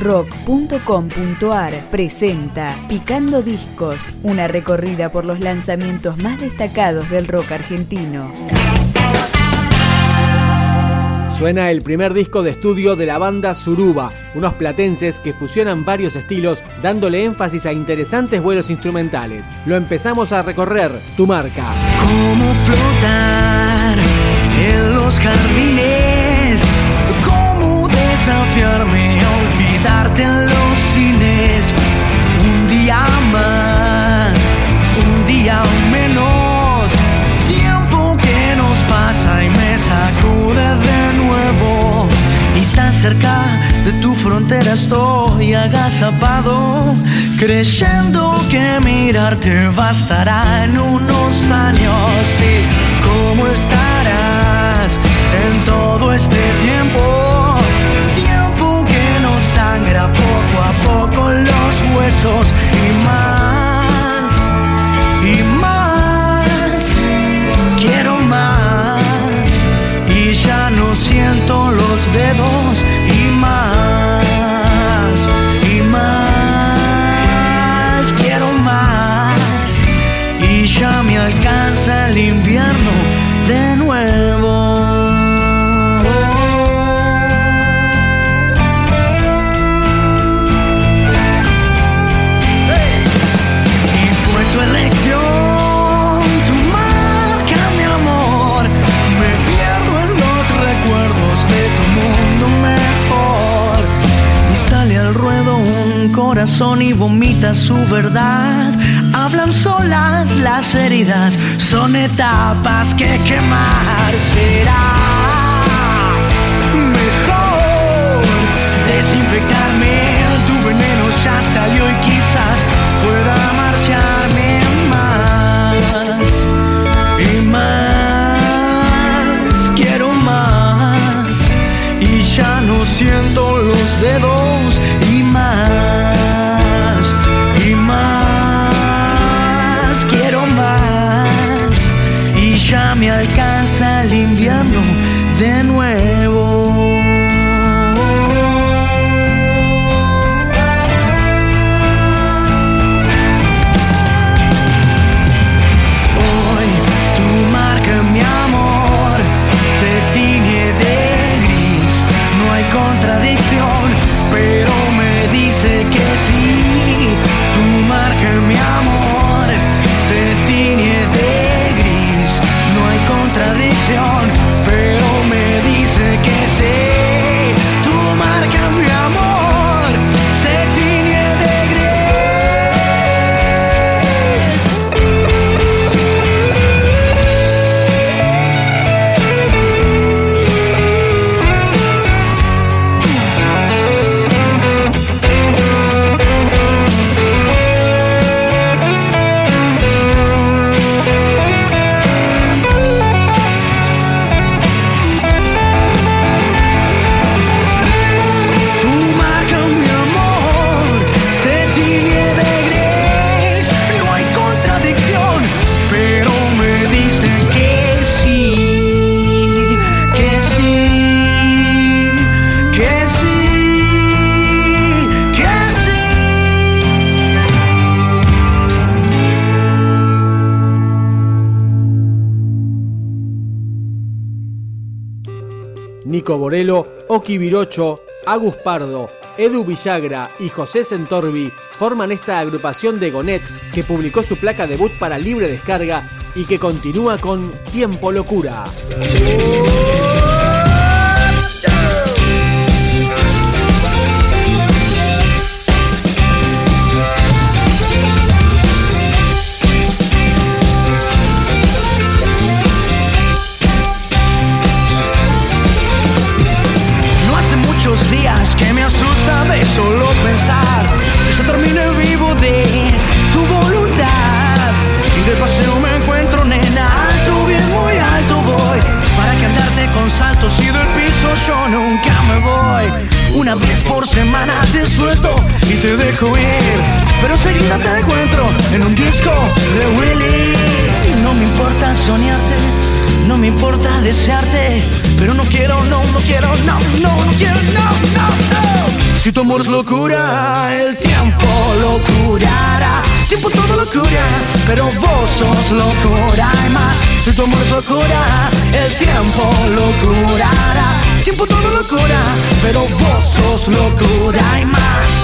rock.com.ar presenta Picando Discos, una recorrida por los lanzamientos más destacados del rock argentino. Suena el primer disco de estudio de la banda Suruba, unos platenses que fusionan varios estilos dándole énfasis a interesantes vuelos instrumentales. Lo empezamos a recorrer, tu marca. Cómo flotar en los jardines, frontera estoy agazapado, creyendo que mirarte bastará en unos años. Y cómo estarás en todo este tiempo corazón y vomita su verdad. Hablan solas las heridas, son etapas que quemar será. Mejor desinfectarme, tu veneno ya salió y quizás Nico Borello, Oki Virocho, Agus Pardo, Edu Villagra y José Sentorbi forman esta agrupación de Gonet que publicó su placa debut para libre descarga y que continúa con Tiempo Locura. Con saltos y del piso yo nunca me voy. Una vez por semana te suelto y te dejo ir. Pero seguida te encuentro en un disco de Willy. No me importa soñarte, no me importa desearte. Pero no quiero, no, no quiero, no, no, no quiero, no, no, no. Si tu amor es locura, el tiempo lo curará. Tiempo todo lo cura, pero vos sos locura y más. Si tu amor es locura, el tiempo lo curará. Tiempo todo lo cura, pero vos sos locura y más.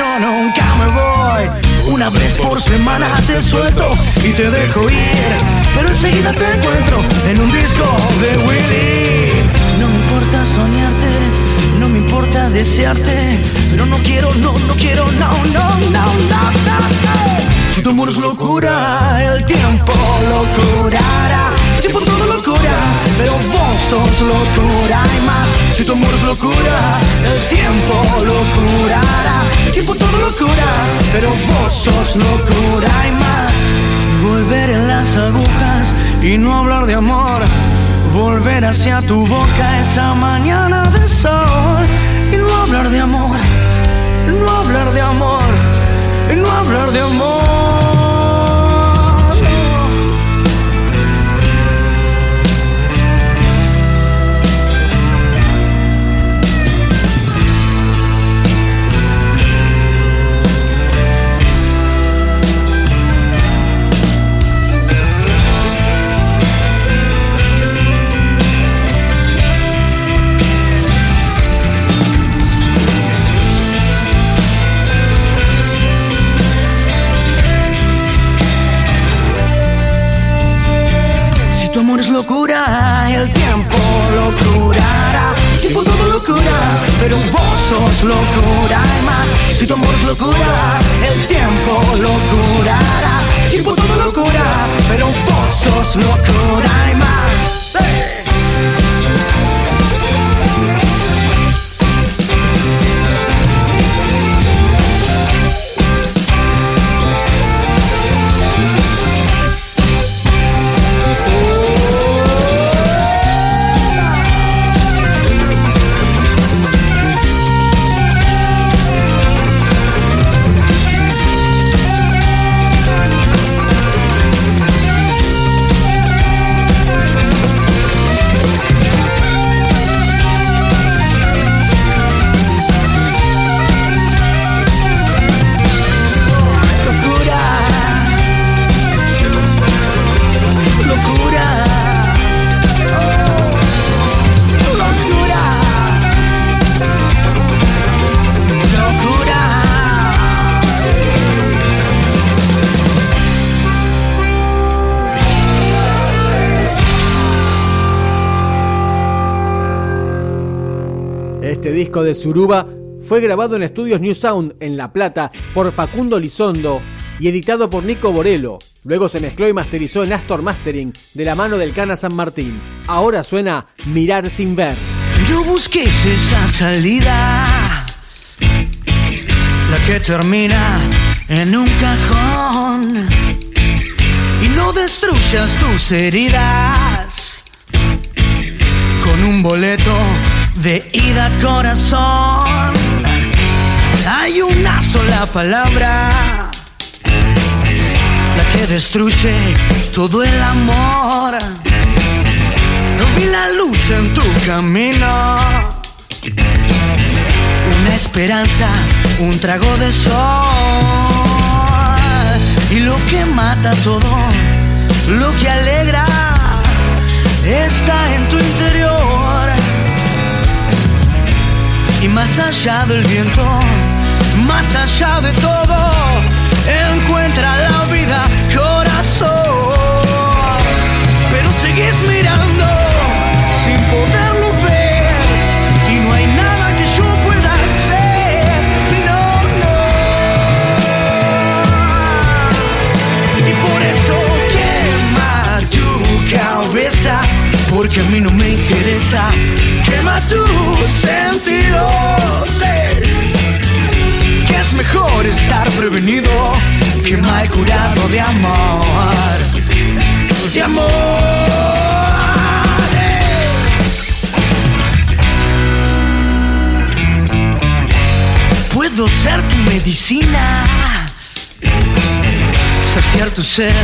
Piso yo nunca me voy. Una vez por semana te suelto y te dejo ir. Pero enseguida te encuentro en un disco de Willy. No me importa soñarte, no me importa desearte. Pero no quiero, no, no quiero, no, no, no, no, no. no. Si tu amor es locura, el tiempo lo curará. Tiempo todo lo cura, pero vos sos locura y más. Si tu amor es locura, el tiempo lo sos locura y más. Volver en las agujas y no hablar de amor. Volver hacia tu boca esa mañana de sol y no hablar de amor, no hablar de amor, y no hablar de amor. Disco de Suruba fue grabado en estudios New Sound en La Plata por Facundo Lizondo y editado por Nico Borello. Luego se mezcló y masterizó en Astor Mastering de la mano del Cana San Martín. Ahora suena Mirar sin ver. Yo busqué esa salida, la que termina en un cajón y no destruyas tus heridas con un boleto de ida corazón. Hay una sola palabra, la que destruye todo el amor. No vi la luz en tu camino, una esperanza, un trago de sol. Y lo que mata todo, lo que alegra, allá del viento, más allá de todo, Que a mí no me interesa. Quema tus sentidos. Eh. Que es mejor estar prevenido que mal curado de amor. De amor. Eh. puedo ser tu medicina, saciar tu sed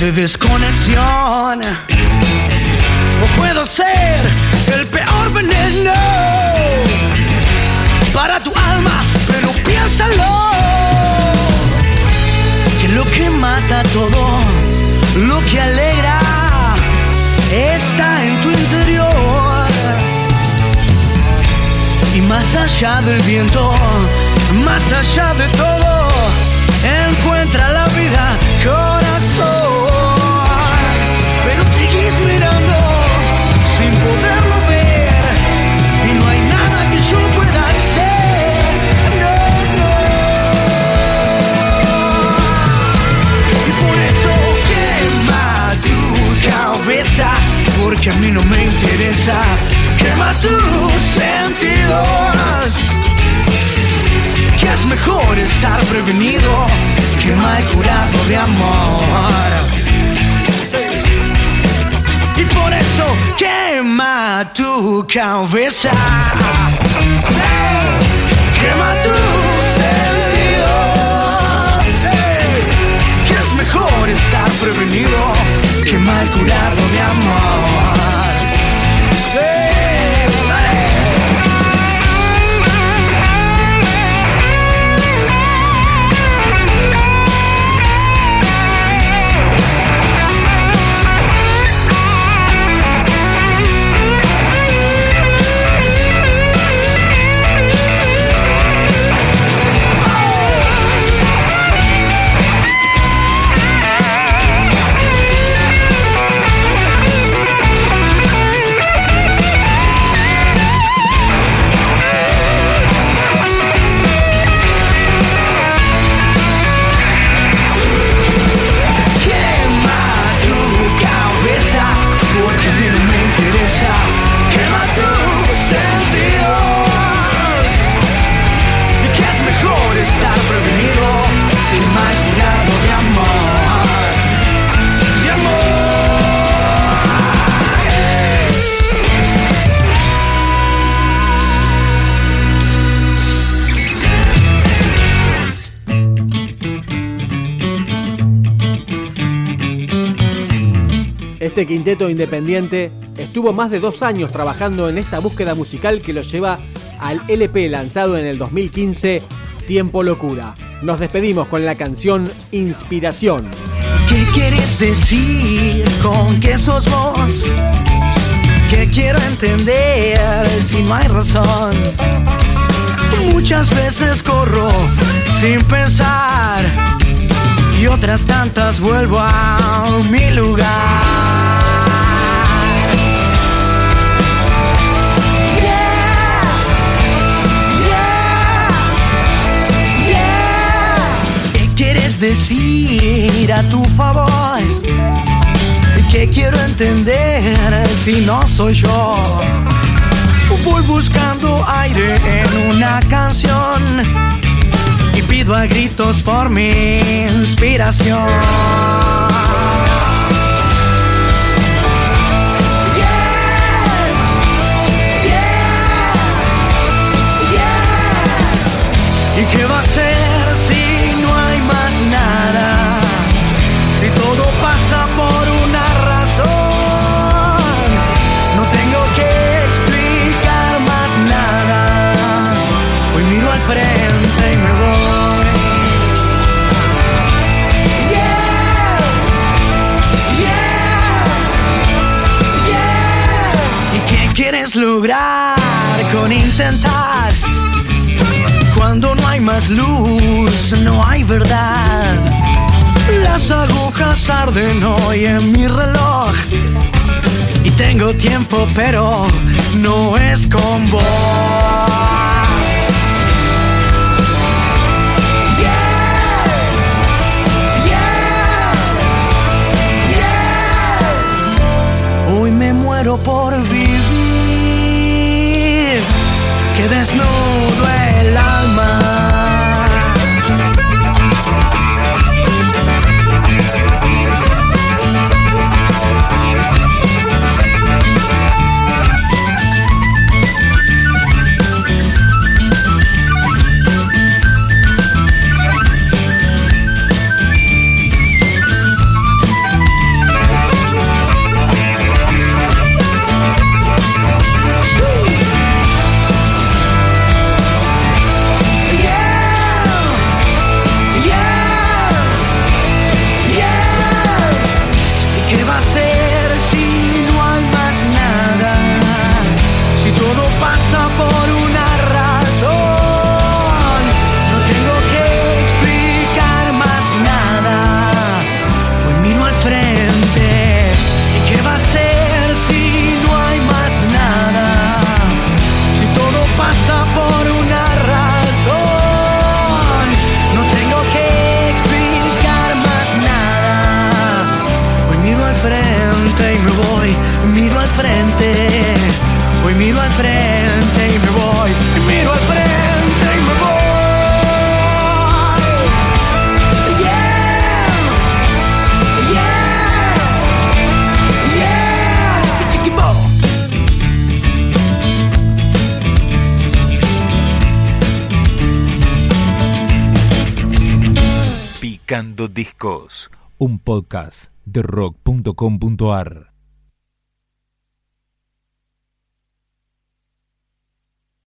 de desconexión o puedo ser el peor veneno para tu alma, pero piénsalo. Que lo que mata todo, lo que alegra, está en tu interior. Y más allá del viento, más allá de todo, prevenido que mal curado de amor. Y por eso quema tu cabeza. Este quinteto independiente estuvo más de dos años trabajando en esta búsqueda musical que lo lleva al LP lanzado en el 2015, Tiempo Locura. Nos despedimos con la canción Inspiración. ¿Qué quieres decir con que sos vos? Que quiero entender si no hay razón. Muchas veces corro sin pensar y otras tantas vuelvo a mi lugar. ¿Qué quieres decir a tu favor? ¿Qué quiero entender si no soy yo? Voy buscando aire en una canción y pido a gritos por mi inspiración. Lograr con intentar? Cuando no hay más luz, no hay verdad. Las agujas arden hoy en mi reloj. Y tengo tiempo, pero no es con vos. Hoy me muero por vivir. Que desnudo el frente y me voy. Y miro al frente y me voy. Yeah. Yeah. Yeah. Chiquibo. Picando Discos, un podcast de rock.com.ar.